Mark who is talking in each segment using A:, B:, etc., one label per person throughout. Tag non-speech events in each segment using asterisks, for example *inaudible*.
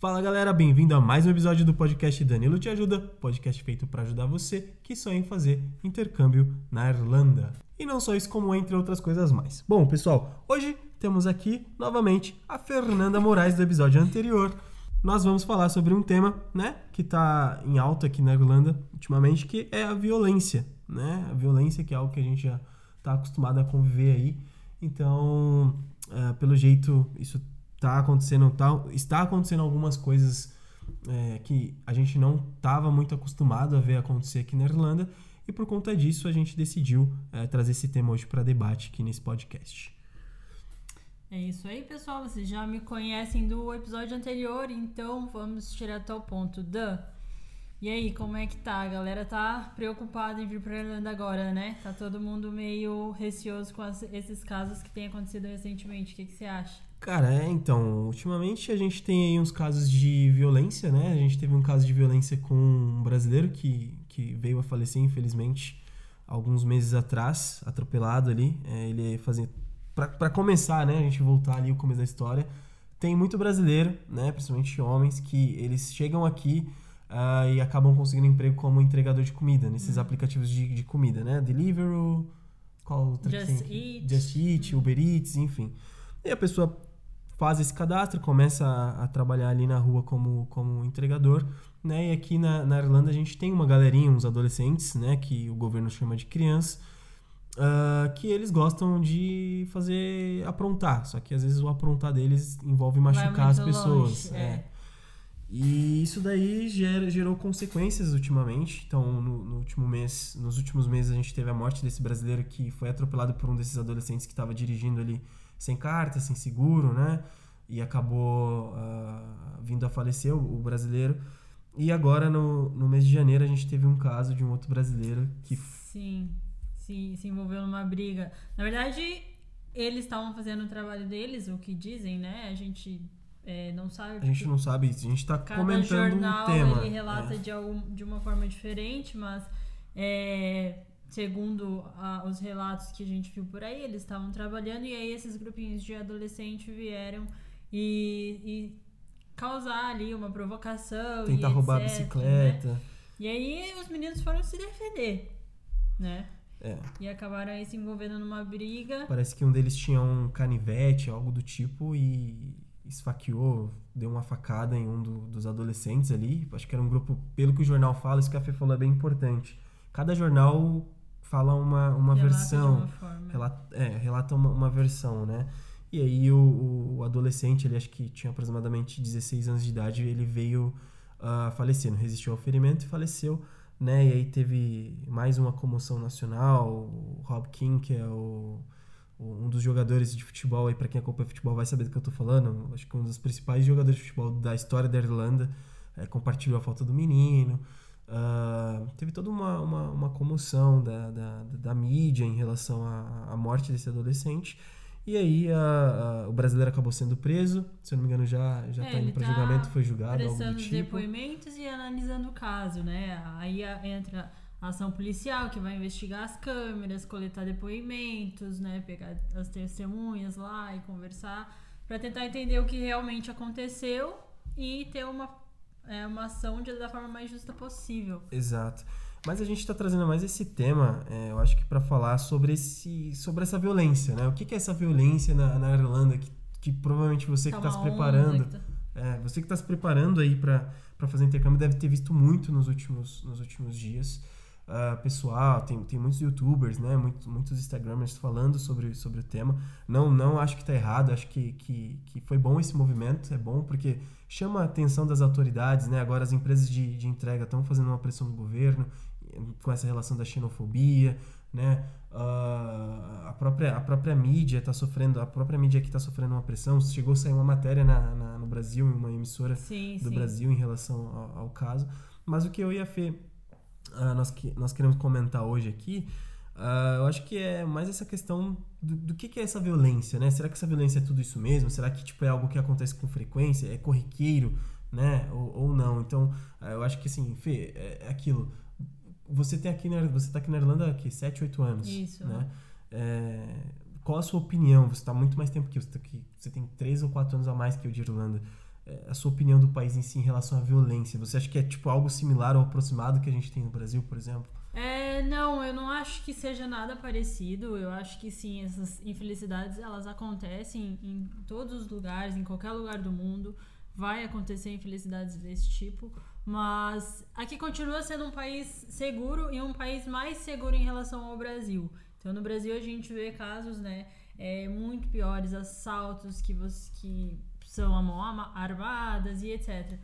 A: Fala galera, bem-vindo a mais um episódio do podcast Danilo Te Ajuda, podcast feito para ajudar você que sonha em fazer intercâmbio na Irlanda. E não só isso, como entre outras coisas mais. Bom, pessoal, hoje temos aqui novamente a Fernanda Moraes do episódio anterior. Nós vamos falar sobre um tema, né, que está em alta aqui na Irlanda ultimamente, que é a violência, né? A violência que é algo que a gente já está acostumado a conviver aí. Então, é, pelo jeito, isso tá acontecendo tal, está acontecendo algumas coisas é, que a gente não estava muito acostumado a ver acontecer aqui na Irlanda e por conta disso a gente decidiu é, trazer esse tema hoje para debate aqui nesse podcast.
B: É isso aí, pessoal. Vocês já me conhecem do episódio anterior, então vamos direto ao ponto. Dan, e aí, como é que tá? A galera tá preocupada em vir pra Irlanda agora, né? Tá todo mundo meio receoso com as, esses casos que têm acontecido recentemente. O que, que você acha?
A: Cara, é, então, ultimamente a gente tem aí uns casos de violência, né? A gente teve um caso de violência com um brasileiro que, que veio a falecer, infelizmente, alguns meses atrás, atropelado ali. É, ele fazia. Para começar, né? A gente voltar ali o começo da história. Tem muito brasileiro, né? Principalmente homens, que eles chegam aqui uh, e acabam conseguindo emprego como entregador de comida, nesses hum. aplicativos de, de comida, né? Deliveroo, qual outra
B: Just Eat.
A: Just Eat, Uber Eats, enfim. E a pessoa faz esse cadastro, começa a, a, trabalhar ali na rua como, como entregador, né? E aqui na, na Irlanda a gente tem uma galerinha, uns adolescentes, né? Que o governo chama de crianças, uh, que eles gostam de fazer aprontar. Só que às vezes o aprontar deles envolve machucar as pessoas.
B: Longe, é. é.
A: E isso daí gera, gerou consequências ultimamente. Então, no, no, último mês, nos últimos meses a gente teve a morte desse brasileiro que foi atropelado por um desses adolescentes que estava dirigindo ali sem carta, sem seguro, né? E acabou uh, vindo a falecer o, o, brasileiro. E agora, no, no mês de janeiro, a gente teve um caso de um outro brasileiro que.
B: Sim, se, se envolveu numa briga. Na verdade, eles estavam fazendo o trabalho deles, o que dizem, né? A gente é, não sabe.
A: A gente não sabe isso. A gente está comentando
B: jornal,
A: um tema.
B: Ele relata é. de, algum, de uma forma diferente, mas é, segundo a, os relatos que a gente viu por aí, eles estavam trabalhando e aí esses grupinhos de adolescente vieram e, e causar ali uma provocação.
A: Tentar roubar etc, a bicicleta.
B: Né? E aí os meninos foram se defender, né?
A: É.
B: E acabaram aí se envolvendo numa briga.
A: Parece que um deles tinha um canivete, algo do tipo, e esfaqueou, deu uma facada em um do, dos adolescentes ali. Acho que era um grupo, pelo que o jornal fala, isso que a Fê falou é bem importante. Cada jornal fala uma, uma relata versão.
B: Uma forma.
A: Relata, é, relata uma, uma versão, né? E aí o, o, adolescente, ele acho que tinha aproximadamente 16 anos de idade, ele veio uh, falecer, não resistiu ao ferimento e faleceu, né? E aí teve mais uma comoção nacional, o Rob King, que é o um dos jogadores de futebol aí para quem acompanha futebol vai saber do que eu tô falando acho que um dos principais jogadores de futebol da história da Irlanda é, compartilhou a falta do menino uh, teve toda uma, uma, uma comoção da, da, da, mídia em relação à, à morte desse adolescente e aí uh, uh, o brasileiro acabou sendo preso se eu não me engano já já
B: é,
A: tá indo para
B: tá
A: julgamento foi julgado algo do
B: tipo
A: depoimentos
B: e analisando o caso né aí entra ação policial que vai investigar as câmeras, coletar depoimentos, né, pegar as testemunhas lá e conversar para tentar entender o que realmente aconteceu e ter uma, é, uma ação de, da forma mais justa possível.
A: Exato. Mas a gente está trazendo mais esse tema, é, eu acho que para falar sobre, esse, sobre essa violência, né? O que, que é essa violência na, na Irlanda que, que provavelmente você tá que está se preparando, tá... É, você que está se preparando aí para fazer intercâmbio deve ter visto muito nos últimos, nos últimos dias uh, pessoal, tem, tem muitos youtubers, né, muitos, muitos instagramers falando sobre, sobre o tema. Não não acho que está errado, acho que, que, que foi bom esse movimento, é bom porque chama a atenção das autoridades, né? Agora as empresas de, de entrega estão fazendo uma pressão no governo com essa relação da xenofobia, né? Uh, a, própria, a própria mídia está sofrendo, a própria mídia aqui está sofrendo uma pressão. Chegou a sair uma matéria na, na no Brasil, em uma emissora
B: sim,
A: do
B: sim.
A: Brasil em relação ao, ao, caso. Mas o que eu ia Fê, uh, nós, que, nós queremos comentar hoje aqui, uh, eu acho que é mais essa questão do, do que, que, é essa violência, né? Será que essa violência é tudo isso mesmo? Será que tipo, é algo que acontece com frequência? É corriqueiro, né? Ou, ou não? Então, eu acho que assim, Fê, é, é aquilo. Você tem aqui na, você tá aqui na Irlanda há 7, 8 anos.
B: Isso.
A: Né? É, qual a sua opinião? Você está muito mais tempo que eu. Você, tá aqui, você tem 3 ou 4 anos a mais que eu de Irlanda. É, a sua opinião do país em si em relação à violência? Você acha que é tipo algo similar ou aproximado que a gente tem no Brasil, por exemplo?
B: É, não, eu não acho que seja nada parecido. Eu acho que sim, essas infelicidades elas acontecem em todos os lugares, em qualquer lugar do mundo. Vai acontecer infelicidades desse tipo. Mas aqui continua sendo um país seguro e um país mais seguro em relação ao Brasil. Então no Brasil a gente vê casos, né, é, muito piores, assaltos que, você, que são a mão armadas e etc.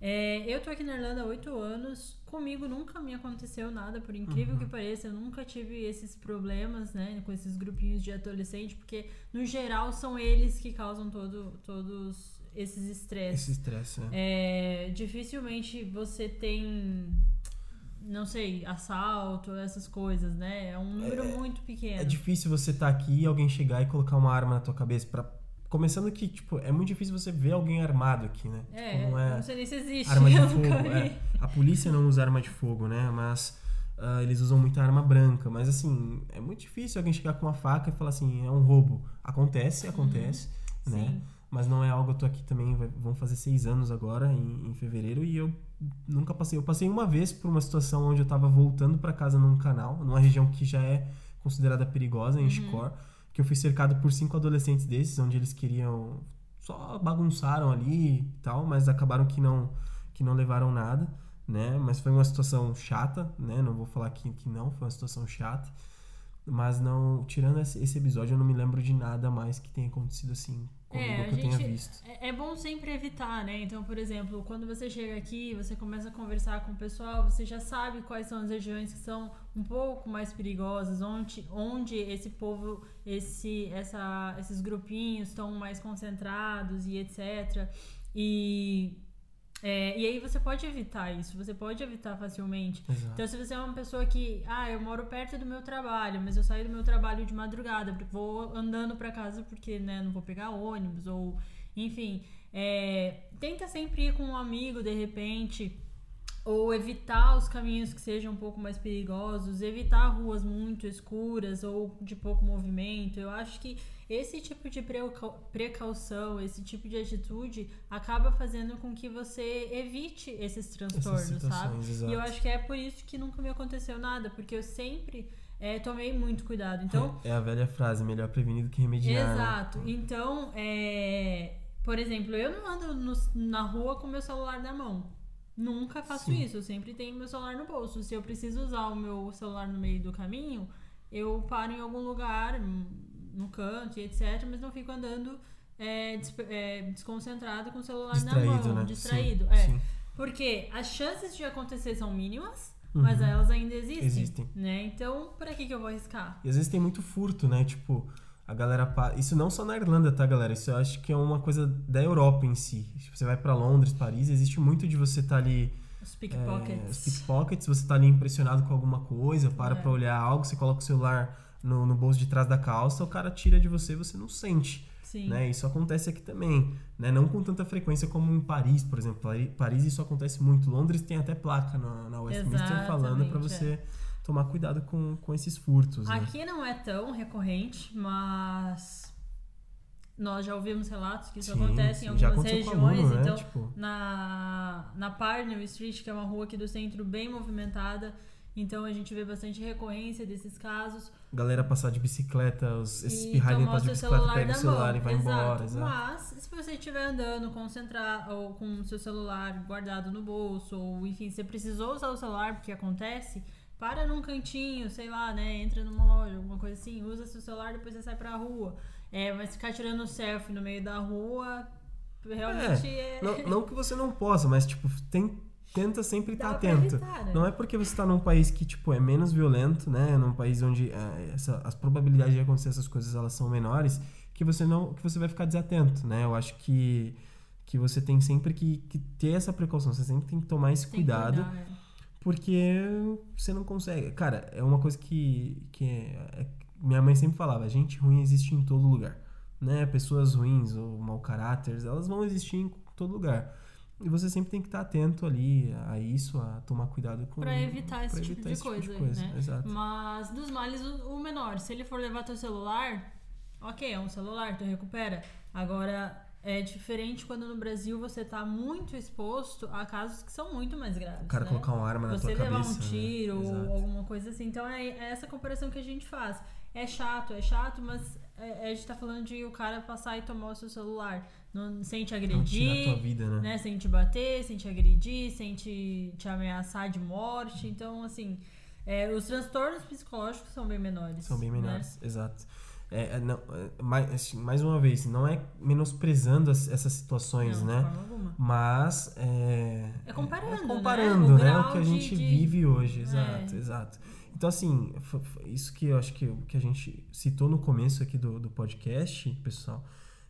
B: É, eu tô aqui na Irlanda há oito anos. Comigo nunca me aconteceu nada, por incrível uhum. que pareça. Eu nunca tive esses problemas, né? Com esses grupinhos de adolescente, porque no geral são eles que causam todo, todos esses estresses.
A: Esse estresse, né?
B: É, dificilmente você tem não sei, assalto, essas coisas, né? É um número é, muito pequeno.
A: É difícil você estar tá aqui e alguém chegar e colocar uma arma na tua cabeça para Começando que, tipo, é muito difícil você ver alguém armado aqui, né?
B: É,
A: tipo,
B: não, é não sei nem se existe.
A: Arma de fogo. É. A polícia não usa arma de fogo, né? Mas uh, eles usam muita arma branca. Mas, assim, é muito difícil alguém chegar com uma faca e falar assim, é um roubo. Acontece, acontece, uhum. né? Sim. Mas não é algo, eu tô aqui também, vão fazer seis anos agora, em, em fevereiro, e eu nunca passei. Eu passei uma vez por uma situação onde eu tava voltando para casa num canal, numa região que já é considerada perigosa, em uhum que eu fui cercado por cinco adolescentes desses, onde eles queriam só bagunçaram ali e tal, mas acabaram que não que não levaram nada, né? Mas foi uma situação chata, né? Não vou falar que, que não, foi uma situação chata. Mas não, tirando esse, episódio, eu não me lembro de nada mais que tenha acontecido assim é, que eu tenha visto.
B: É, é bom sempre evitar, né? Então, por exemplo, quando você chega aqui, você começa a conversar com o pessoal, você já sabe quais são as regiões que são um pouco mais perigosas, onde, onde esse povo, esse, essa, esses grupinhos estão mais concentrados e etc. E é, e aí você pode evitar isso, você pode evitar facilmente. Exato. Então, se você é uma pessoa que, ah, eu moro perto do meu trabalho, mas eu saio do meu trabalho de madrugada, vou andando para casa porque, né, não vou pegar ônibus, ou, enfim, é, tenta sempre ir com um amigo de repente ou evitar os caminhos que sejam um pouco mais perigosos, evitar ruas muito escuras ou de pouco movimento. Eu acho que esse tipo de precaução, esse tipo de atitude acaba fazendo com que você evite esses transtornos, sabe?
A: Exato.
B: E eu acho que é por isso que nunca me aconteceu nada, porque eu sempre é, tomei muito cuidado. Então,
A: é, é a velha frase, melhor prevenir do que remediar.
B: Né? Exato. Né? Então, é, por exemplo, eu não ando no, na rua com meu celular na mão. Nunca faço Sim. isso, eu sempre tenho meu celular no bolso. Se eu preciso usar o meu celular no meio do caminho, eu paro em algum lugar, no canto etc. Mas não fico andando é, des é, desconcentrado com o celular
A: distraído,
B: na mão,
A: né?
B: distraído.
A: Sim,
B: é.
A: sim.
B: Porque as chances de acontecer são mínimas, uhum. mas elas ainda existem.
A: Existem.
B: Né? Então, para que, que eu vou arriscar?
A: E às vezes tem muito furto, né? Tipo, a galera. Isso não só na Irlanda, tá, galera? Isso eu acho que é uma coisa da Europa em si. Tipo, você vai para Londres, Paris, existe muito de você estar tá ali.
B: Os pickpockets. É,
A: os pickpockets, você tá ali impressionado com alguma coisa, para é. pra olhar algo, você coloca o celular no, no bolso de trás da calça, o cara tira de você e você não sente.
B: Sim.
A: Né? Isso acontece aqui também, né? Não com tanta frequência como em Paris, por exemplo. Paris isso acontece muito. Londres tem até placa na, na Westminster Exatamente, falando para você é. Tomar cuidado com, com esses furtos.
B: Né? Aqui né? não é tão recorrente, mas nós já ouvimos relatos que isso sim, acontece sim. em algumas regiões. Aluno, né? Então, tipo... na, na Parnell Street, que é uma rua aqui do centro bem movimentada, então a gente vê bastante recorrência desses casos.
A: Galera passar de bicicleta, os, esses pirralhinhos passam de bicicleta, pega o celular mão. e vai
B: exato.
A: embora. Exato.
B: Mas se você estiver andando concentrado ou com o seu celular guardado no bolso, ou enfim, você precisou usar o celular porque acontece, para num cantinho, sei lá, né? Entra numa loja, alguma coisa assim, usa seu celular, depois você sai pra rua. É, mas ficar tirando selfie no meio da rua, realmente é.
A: é... Não, não *laughs* que você não possa, mas tipo, tem tenta sempre estar tá atento.
B: Evitar, né?
A: Não é porque você está num país que tipo é menos violento, né, num país onde é, essa, as probabilidades de acontecer essas coisas elas são menores, que você não que você vai ficar desatento, né? Eu acho que que você tem sempre que, que ter essa precaução, você sempre tem que tomar esse tem cuidado. Cuidar, é. Porque você não consegue. Cara, é uma coisa que, que é, é, minha mãe sempre falava: gente ruim existe em todo lugar. Né? Pessoas ruins ou mau caráter, elas vão existir em todo lugar. E você sempre tem que estar atento ali a isso, a tomar cuidado com
B: Pra evitar esse, pra tipo, evitar de esse coisa, tipo de coisa, né?
A: Exato.
B: Mas dos males, o menor. Se ele for levar teu celular, ok, é um celular, tu recupera. Agora, é diferente quando no Brasil você está muito exposto a casos que são muito mais graves. O
A: cara
B: né?
A: colocar uma arma na
B: você
A: tua
B: cabeça. Você levar um né? tiro né? ou alguma coisa assim. Então é, é, essa comparação que a gente faz. É chato, é chato, mas é, a gente tá falando de o cara passar e tomar o seu celular. Não, sem te agredir.
A: Não vida, né?
B: né? Sem te bater, sem te agredir, sem te, te ameaçar de morte. Então, assim, é, os transtornos psicológicos são bem menores.
A: São bem menores, né? exato. É, é, não, é, mais, assim, mais uma vez, não é menosprezando as, essas situações,
B: não,
A: né? Mas
B: é, é comparando,
A: é comparando,
B: né? O,
A: né? o que a gente
B: de,
A: vive hoje, exato, exato. Então, assim, isso que eu acho que, que a gente citou no começo aqui do, do podcast, pessoal,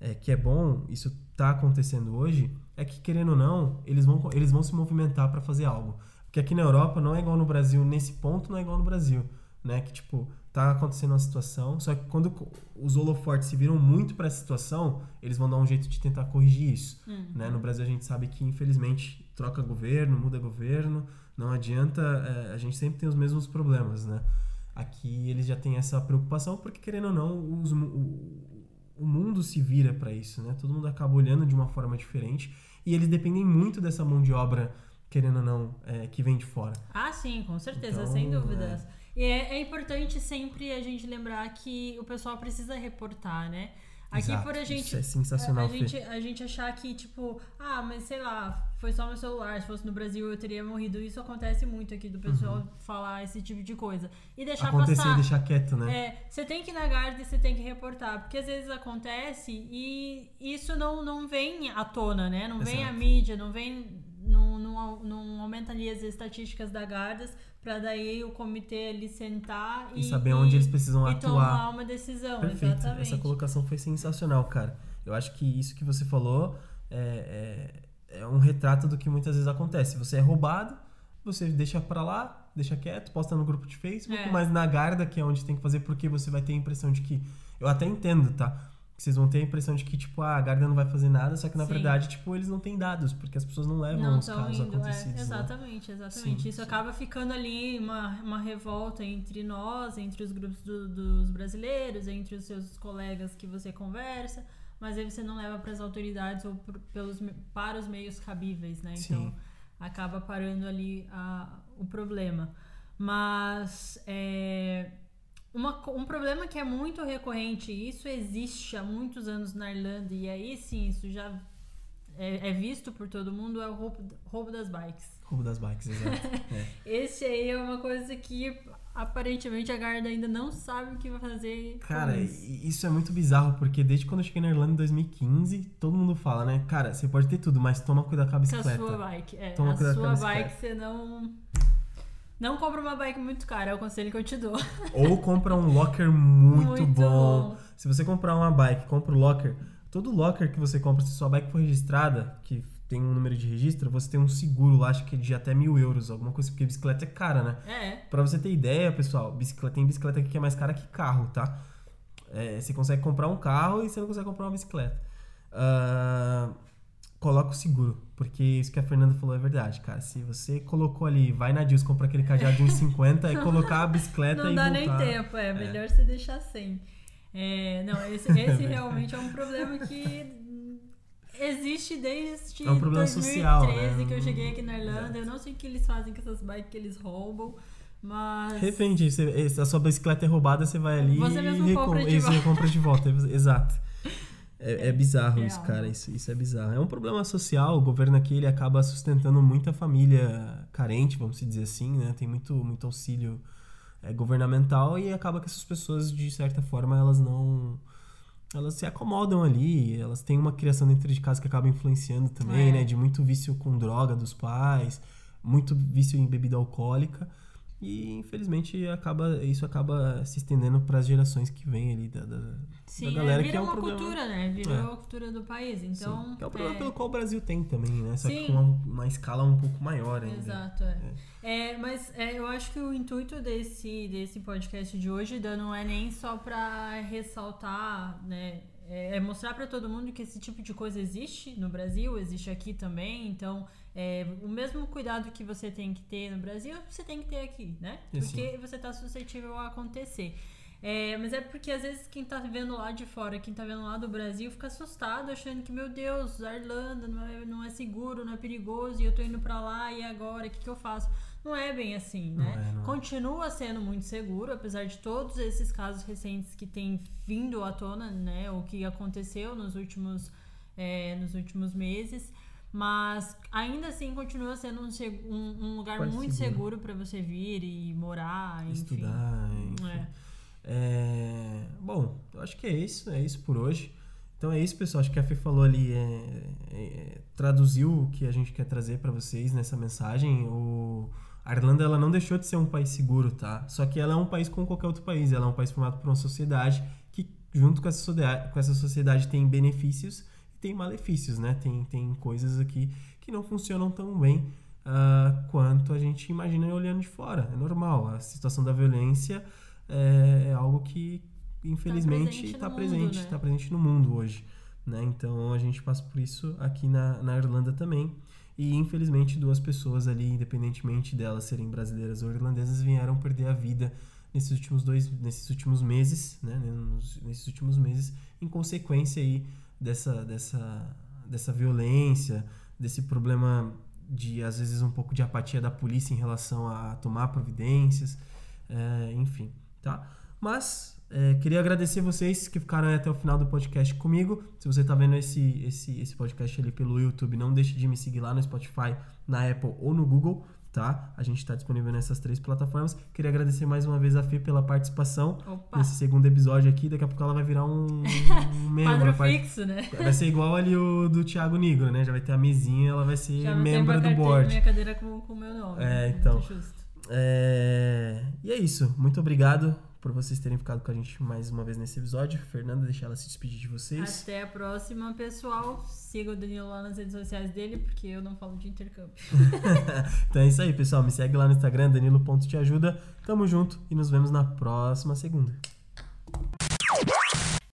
A: é, que é bom, isso tá acontecendo hoje, é que, querendo ou não, eles vão, eles vão se movimentar para fazer algo. Porque aqui na Europa não é igual no Brasil, nesse ponto não é igual no Brasil, né? Que, tipo, tá acontecendo uma situação, só que quando os holofortes se viram muito para essa situação, eles vão dar um jeito de tentar corrigir isso. Uhum. Né? No Brasil a gente sabe que, infelizmente, troca governo, muda governo, não adianta, é, a gente sempre tem os mesmos problemas, né? Aqui eles já têm essa preocupação, porque querendo ou não, os, o, o mundo se vira para isso, né? Todo mundo acaba olhando de uma forma diferente e eles dependem muito dessa mão de obra, querendo ou não, é, que vem de fora.
B: Ah, sim, com certeza, então, sem dúvidas. É, e é, é, importante sempre a gente lembrar que o pessoal precisa reportar, né? Aqui
A: Exato,
B: por a gente.
A: Isso é sensacional.
B: A, a gente, a gente achar que, tipo, ah, mas sei lá, foi só meu celular. Se fosse no Brasil eu teria morrido. Isso acontece muito aqui do pessoal uhum. falar esse tipo de coisa. E deixar
A: Acontecer
B: passar.
A: e deixar quieto, né?
B: É, você tem que ir na guarda e você tem que reportar. Porque às vezes acontece e isso não, não vem à tona, né? Não Exato. vem a mídia, não vem. Não, aumenta ali as estatísticas da Gardas para daí o comitê ali sentar
A: e, e saber onde eles precisam
B: e
A: atuar.
B: tomar uma decisão.
A: Perfeito.
B: Exatamente.
A: Essa colocação foi sensacional, cara. Eu acho que isso que você falou é, é, é um retrato do que muitas vezes acontece. Você é roubado, você deixa para lá, deixa quieto, posta no grupo de Facebook, é. mas na Garda, que é onde tem que fazer, porque você vai ter a impressão de que. Eu até entendo, tá? Vocês vão ter a impressão de que, tipo, ah, a Garda não vai fazer nada, só que na Sim. verdade, tipo, eles não têm dados, porque as pessoas não levam não os casos indo, acontecidos.
B: É, exatamente, exatamente. Sim, Isso sim. acaba ficando ali uma, uma revolta entre nós, entre os grupos do, dos brasileiros, entre os seus colegas que você conversa, mas aí você não leva para as autoridades ou por, pelos, para os meios cabíveis, né? Então, acaba parando ali a, o problema. Mas, é uma, um problema que é muito recorrente, isso existe há muitos anos na Irlanda, e aí sim, isso já é, é visto por todo mundo, é o roubo, roubo das bikes.
A: Roubo das bikes, exato.
B: É. *laughs* Esse aí é uma coisa que aparentemente a Garda ainda não sabe o que vai fazer.
A: Cara,
B: isso.
A: isso é muito bizarro, porque desde quando eu cheguei na Irlanda em 2015, todo mundo fala, né? Cara, você pode ter tudo, mas toma cuidado com a bicicleta.
B: Com a sua bike, é.
A: Toma
B: a
A: cuidado
B: sua
A: com a
B: bike você não não compra uma bike muito cara, é o conselho que eu te dou. *laughs*
A: Ou compra um locker muito, muito bom. bom. Se você comprar uma bike, compra o locker. Todo locker que você compra, se sua bike for registrada, que tem um número de registro, você tem um seguro lá, acho que é de até mil euros, alguma coisa, porque bicicleta é cara, né?
B: É.
A: Pra você ter ideia, pessoal, bicicleta, tem bicicleta aqui que é mais cara que carro, tá? É, você consegue comprar um carro e você não consegue comprar uma bicicleta. Uh, coloca o seguro. Porque isso que a Fernanda falou é verdade, cara. Se você colocou ali, vai na Dills, compra aquele cadeado de 1,50 e *laughs* colocar a bicicleta
B: não
A: e
B: Não dá
A: voltar.
B: nem tempo, é, é. melhor você deixar sem. É, não, esse, *laughs* esse realmente é um problema que existe desde
A: é um
B: 2013
A: social, né?
B: que eu cheguei aqui na Irlanda. Exato. Eu não sei o que eles fazem com essas bikes que eles roubam. Mas.
A: Repente, a sua bicicleta é roubada, você vai ali
B: você e compra de,
A: volta. compra de volta. *laughs* Exato. É, é bizarro isso, cara. Isso, isso é bizarro. É um problema social. O governo aqui ele acaba sustentando muita família carente, vamos dizer assim, né? Tem muito, muito auxílio é, governamental e acaba que essas pessoas, de certa forma, elas não. Elas se acomodam ali, elas têm uma criação dentro de casa que acaba influenciando também, é. né? De muito vício com droga dos pais, muito vício em bebida alcoólica. E infelizmente acaba, isso acaba se estendendo para as gerações que vêm ali da, da,
B: Sim,
A: da galera
B: é,
A: que é
B: um
A: uma problema.
B: cultura, né? Virou é. a cultura do país. Então,
A: Sim, que é o problema é... pelo qual o Brasil tem também, né? Só Sim. que com uma, uma, escala um pouco maior ainda.
B: Exato, é. é. é mas é, eu acho que o intuito desse, desse podcast de hoje, Dan, não é nem só para ressaltar, né? é, é mostrar para todo mundo que esse tipo de coisa existe no Brasil, existe aqui também. Então, é, o mesmo cuidado que você tem que ter no Brasil, você tem que ter aqui, né? Porque você está suscetível a acontecer. É, mas é porque às vezes quem tá vendo lá de fora, quem tá vendo lá do Brasil, fica assustado, achando que, meu Deus, a Irlanda não é, não é seguro, não é perigoso, e eu tô indo para lá, e agora, o que, que eu faço? Não é bem assim, né? Não é, não é. Continua sendo muito seguro, apesar de todos esses casos recentes que têm vindo à tona, né? O que aconteceu nos últimos, é, nos últimos meses. Mas ainda assim continua sendo um, um, um lugar Quase muito seguro, seguro para você vir e morar, enfim.
A: Estudar, enfim. É. É, bom, eu acho que é isso, é isso por hoje. Então é isso, pessoal. Acho que a Fê falou ali, é, é, traduziu o que a gente quer trazer para vocês nessa mensagem. O, a Irlanda ela não deixou de ser um país seguro, tá? Só que ela é um país como qualquer outro país. Ela é um país formado por uma sociedade que, junto com essa sociedade, com essa sociedade tem benefícios tem malefícios, né? Tem, tem coisas aqui que não funcionam tão bem uh, quanto a gente imagina olhando de fora. É normal. A situação da violência é, é algo que infelizmente está presente, está presente, né? presente, no mundo hoje. Né? Então a gente passa por isso aqui na, na Irlanda também. E infelizmente duas pessoas ali, independentemente delas serem brasileiras ou irlandesas, vieram perder a vida nesses últimos dois, nesses últimos meses, né? nesses últimos meses, em consequência aí dessa, dessa, dessa violência, desse problema de às vezes um pouco de apatia da polícia em relação a tomar providências, é, enfim tá? Mas é, queria agradecer vocês que ficaram até o final do podcast comigo. Se você está vendo esse, esse, esse podcast ali pelo YouTube, não deixe de me seguir lá no Spotify, na Apple ou no Google, tá? A gente está disponível nessas três plataformas. Queria agradecer mais uma vez a Fê pela participação Opa. nesse segundo episódio aqui. Daqui a pouco ela vai virar um, um *laughs* membro.
B: Quadro fixo, né?
A: Vai ser igual ali o do Thiago Nigro, né? Já vai ter a mesinha, ela vai ser Já membro do board.
B: minha cadeira com o meu nome.
A: É, então. Justo. É... E é isso. Muito obrigado por vocês terem ficado com a gente mais uma vez nesse episódio. Fernanda, deixa ela se despedir de vocês.
B: Até a próxima, pessoal. Siga o Danilo lá nas redes sociais dele, porque eu não falo de intercâmbio. *laughs*
A: então é isso aí, pessoal. Me segue lá no Instagram, danilo.teajuda. Tamo junto e nos vemos na próxima segunda.